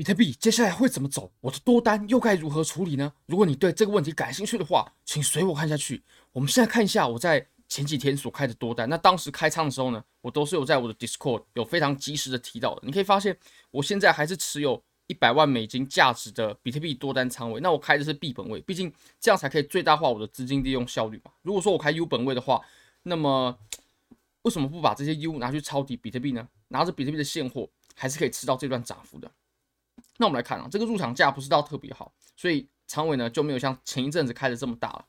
比特币接下来会怎么走？我的多单又该如何处理呢？如果你对这个问题感兴趣的话，请随我看下去。我们现在看一下我在前几天所开的多单。那当时开仓的时候呢，我都是有在我的 Discord 有非常及时的提到的。你可以发现，我现在还是持有一百万美金价值的比特币多单仓位。那我开的是 B 本位，毕竟这样才可以最大化我的资金利用效率嘛。如果说我开 U 本位的话，那么为什么不把这些 U 拿去抄底比特币呢？拿着比特币的现货，还是可以吃到这段涨幅的。那我们来看啊，这个入场价不是到特别好，所以仓位呢就没有像前一阵子开的这么大了。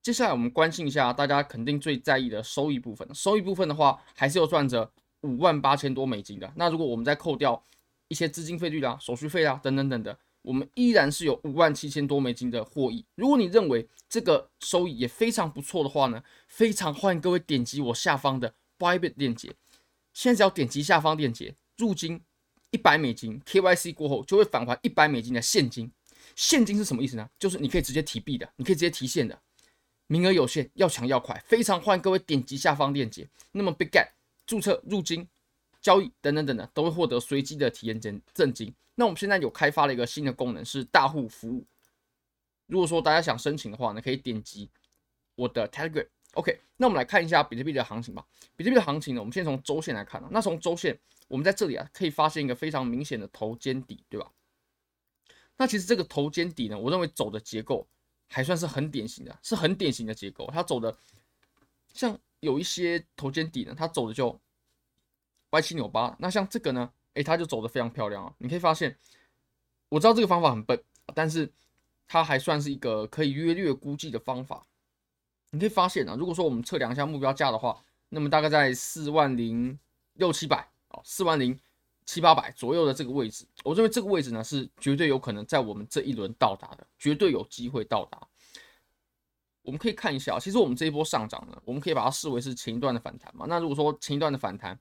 接下来我们关心一下大家肯定最在意的收益部分。收益部分的话，还是有赚着五万八千多美金的。那如果我们再扣掉一些资金费率啦、手续费啊等等等的，我们依然是有五万七千多美金的获益。如果你认为这个收益也非常不错的话呢，非常欢迎各位点击我下方的 Bybit 链接。现在只要点击下方链接入金一百美金，KYC 过后就会返还一百美金的现金。现金是什么意思呢？就是你可以直接提币的，你可以直接提现的，名额有限，要抢要快，非常欢迎各位点击下方链接。那么 Bitget 注册入金、交易等等等等，都会获得随机的体验赠赠金。那我们现在有开发了一个新的功能，是大户服务。如果说大家想申请的话呢，可以点击我的 Telegram。OK，那我们来看一下比特币的行情吧。比特币的行情呢，我们先从周线来看啊。那从周线，我们在这里啊，可以发现一个非常明显的头肩底，对吧？那其实这个头肩底呢，我认为走的结构还算是很典型的，是很典型的结构。它走的像有一些头肩底呢，它走的就歪七扭八。那像这个呢，诶，它就走的非常漂亮啊。你可以发现，我知道这个方法很笨，但是它还算是一个可以约略估计的方法。你可以发现啊，如果说我们测量一下目标价的话，那么大概在四万零六七百啊，四万零七八百左右的这个位置，我认为这个位置呢是绝对有可能在我们这一轮到达的，绝对有机会到达。我们可以看一下，其实我们这一波上涨呢，我们可以把它视为是前一段的反弹嘛。那如果说前一段的反弹，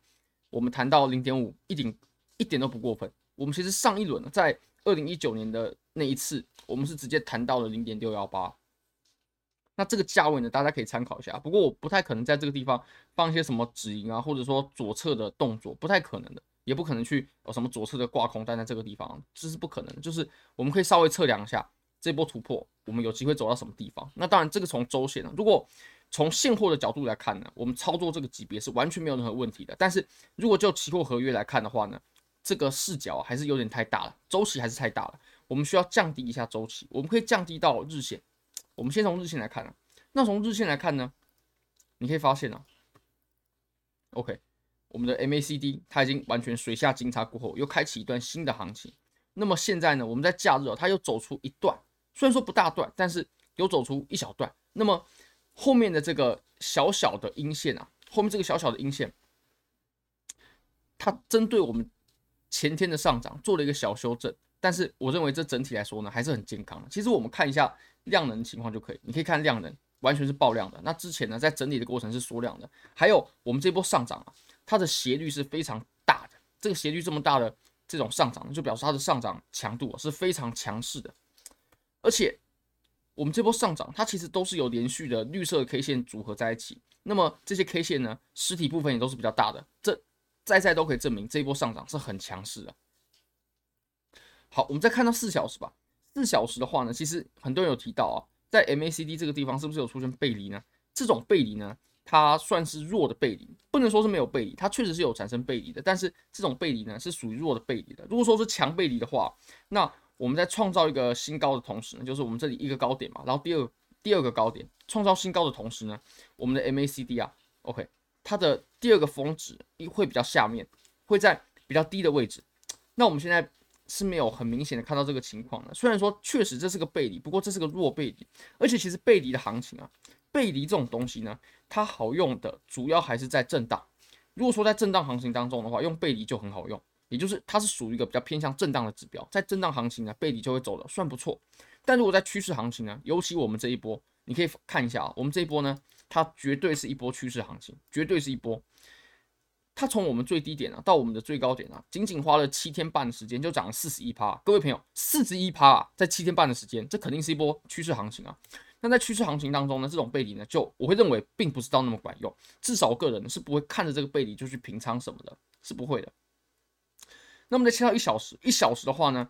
我们谈到零点五，一点一点都不过分。我们其实上一轮，在二零一九年的那一次，我们是直接谈到了零点六幺八。那这个价位呢，大家可以参考一下。不过我不太可能在这个地方放一些什么止盈啊，或者说左侧的动作，不太可能的，也不可能去有什么左侧的挂空单在这个地方，这是不可能的。就是我们可以稍微测量一下这波突破，我们有机会走到什么地方。那当然，这个从周线呢，如果从现货的角度来看呢，我们操作这个级别是完全没有任何问题的。但是如果就期货合约来看的话呢，这个视角还是有点太大了，周期还是太大了，我们需要降低一下周期，我们可以降低到日线。我们先从日线来看啊，那从日线来看呢，你可以发现啊，OK，我们的 MACD 它已经完全水下金叉过后，又开启一段新的行情。那么现在呢，我们在假日啊，它又走出一段，虽然说不大段，但是有走出一小段。那么后面的这个小小的阴线啊，后面这个小小的阴线，它针对我们前天的上涨做了一个小修正，但是我认为这整体来说呢，还是很健康的。其实我们看一下。量能情况就可以，你可以看量能完全是爆量的。那之前呢，在整理的过程是缩量的。还有我们这波上涨啊，它的斜率是非常大的。这个斜率这么大的这种上涨，就表示它的上涨强度啊是非常强势的。而且我们这波上涨，它其实都是有连续的绿色 K 线组合在一起。那么这些 K 线呢，实体部分也都是比较大的。这再再都可以证明这一波上涨是很强势的。好，我们再看到四小时吧。四小时的话呢，其实很多人有提到啊，在 MACD 这个地方是不是有出现背离呢？这种背离呢，它算是弱的背离，不能说是没有背离，它确实是有产生背离的。但是这种背离呢，是属于弱的背离的。如果说是强背离的话，那我们在创造一个新高的同时呢，就是我们这里一个高点嘛，然后第二第二个高点创造新高的同时呢，我们的 MACD 啊，OK，它的第二个峰值会比较下面，会在比较低的位置。那我们现在。是没有很明显的看到这个情况的。虽然说确实这是个背离，不过这是个弱背离，而且其实背离的行情啊，背离这种东西呢，它好用的主要还是在震荡。如果说在震荡行情当中的话，用背离就很好用，也就是它是属于一个比较偏向震荡的指标，在震荡行情呢，背离就会走的算不错。但如果在趋势行情呢，尤其我们这一波，你可以看一下啊，我们这一波呢，它绝对是一波趋势行情，绝对是一波。它从我们最低点啊到我们的最高点啊，仅仅花了七天半的时间就涨了四十一趴。各位朋友，四十一趴啊，在七天半的时间，这肯定是一波趋势行情啊。那在趋势行情当中呢，这种背离呢，就我会认为并不是到那么管用。至少个人是不会看着这个背离就去平仓什么的，是不会的。那么再切到一小时，一小时的话呢，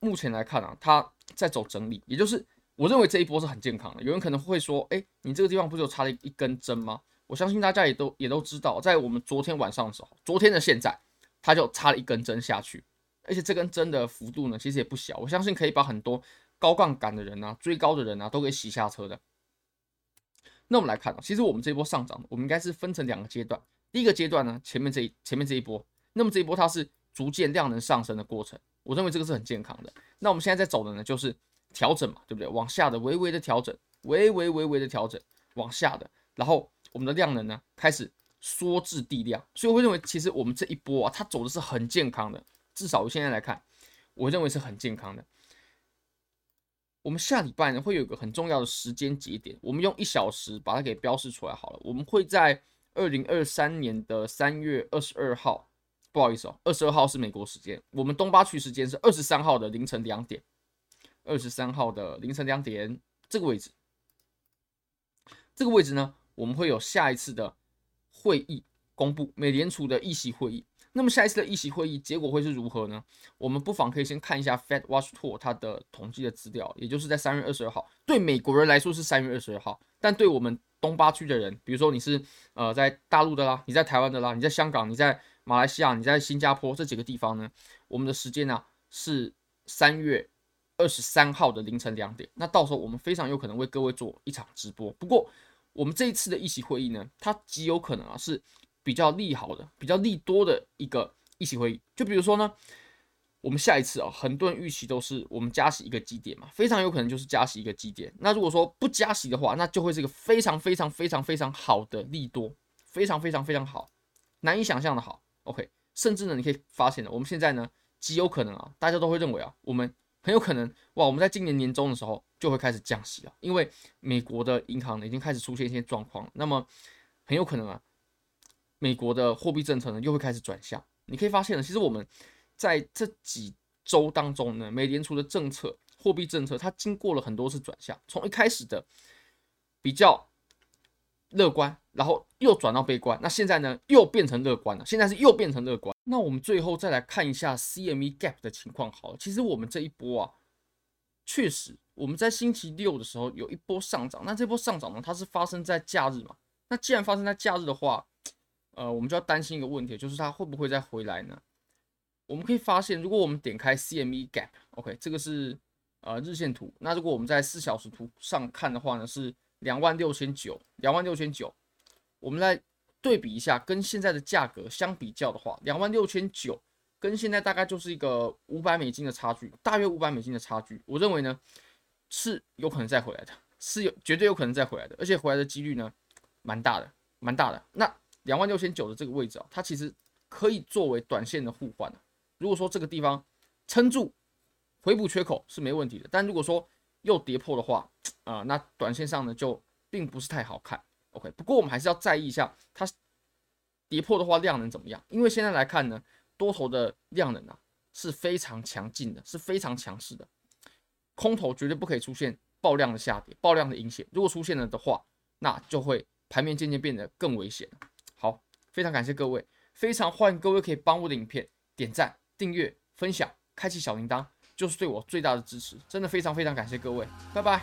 目前来看啊，它在走整理，也就是我认为这一波是很健康的。有人可能会说，哎，你这个地方不就插了一根针吗？我相信大家也都也都知道，在我们昨天晚上的时候，昨天的现在，它就插了一根针下去，而且这根针的幅度呢，其实也不小，我相信可以把很多高杠杆的人啊、追高的人啊，都给洗下车的。那我们来看，其实我们这一波上涨，我们应该是分成两个阶段。第一个阶段呢，前面这一前面这一波，那么这一波它是逐渐量能上升的过程，我认为这个是很健康的。那我们现在在走的呢，就是调整嘛，对不对？往下的微微的调整，微微微微的调整，往下的，然后我们的量能呢开始缩至地量，所以我会认为其实我们这一波啊，它走的是很健康的，至少我现在来看，我认为是很健康的。我们下礼拜呢会有一个很重要的时间节点，我们用一小时把它给标示出来好了。我们会在二零二三年的三月二十二号，不好意思哦，二十二号是美国时间，我们东八区时间是二十三号的凌晨两点，二十三号的凌晨两点这个位置，这个位置呢，我们会有下一次的会议公布，美联储的议息会议。那么下一次的议息会议结果会是如何呢？我们不妨可以先看一下 Fed Watch Tool 它的统计的资料，也就是在三月二十二号，对美国人来说是三月二十二号，但对我们东八区的人，比如说你是呃在大陆的啦，你在台湾的啦，你在香港，你在马来西亚，你在新加坡这几个地方呢，我们的时间呢、是三月二十三号的凌晨两点。那到时候我们非常有可能为各位做一场直播。不过我们这一次的议息会议呢，它极有可能啊是。比较利好的、比较利多的一个议息会议，就比如说呢，我们下一次啊，很多人预期都是我们加息一个基点嘛，非常有可能就是加息一个基点。那如果说不加息的话，那就会是一个非常非常非常非常好的利多，非常非常非常好，难以想象的好。OK，甚至呢，你可以发现呢，我们现在呢，极有可能啊，大家都会认为啊，我们很有可能哇，我们在今年年中的时候就会开始降息了，因为美国的银行呢已经开始出现一些状况，那么很有可能啊。美国的货币政策呢，又会开始转向。你可以发现呢，其实我们在这几周当中呢，美联储的政策、货币政策，它经过了很多次转向，从一开始的比较乐观，然后又转到悲观，那现在呢，又变成乐观了。现在是又变成乐观。那我们最后再来看一下 CME Gap 的情况。好了，其实我们这一波啊，确实我们在星期六的时候有一波上涨。那这波上涨呢，它是发生在假日嘛？那既然发生在假日的话，呃，我们就要担心一个问题，就是它会不会再回来呢？我们可以发现，如果我们点开 CME Gap，OK，这个是呃日线图。那如果我们在四小时图上看的话呢，是两万六千九，两万六千九。我们来对比一下，跟现在的价格相比较的话，两万六千九跟现在大概就是一个五百美金的差距，大约五百美金的差距。我认为呢是有可能再回来的，是有绝对有可能再回来的，而且回来的几率呢蛮大的，蛮大的。那两万六千九的这个位置啊，它其实可以作为短线的互换。如果说这个地方撑住回补缺口是没问题的，但如果说又跌破的话，啊、那短线上呢就并不是太好看。OK，不过我们还是要在意一下它跌破的话量能怎么样，因为现在来看呢，多头的量能啊是非常强劲的，是非常强势的，空头绝对不可以出现爆量的下跌、爆量的阴线。如果出现了的话，那就会盘面渐渐变得更危险。好非常感谢各位，非常欢迎各位可以帮我的影片点赞、订阅、分享、开启小铃铛，就是对我最大的支持。真的非常非常感谢各位，拜拜。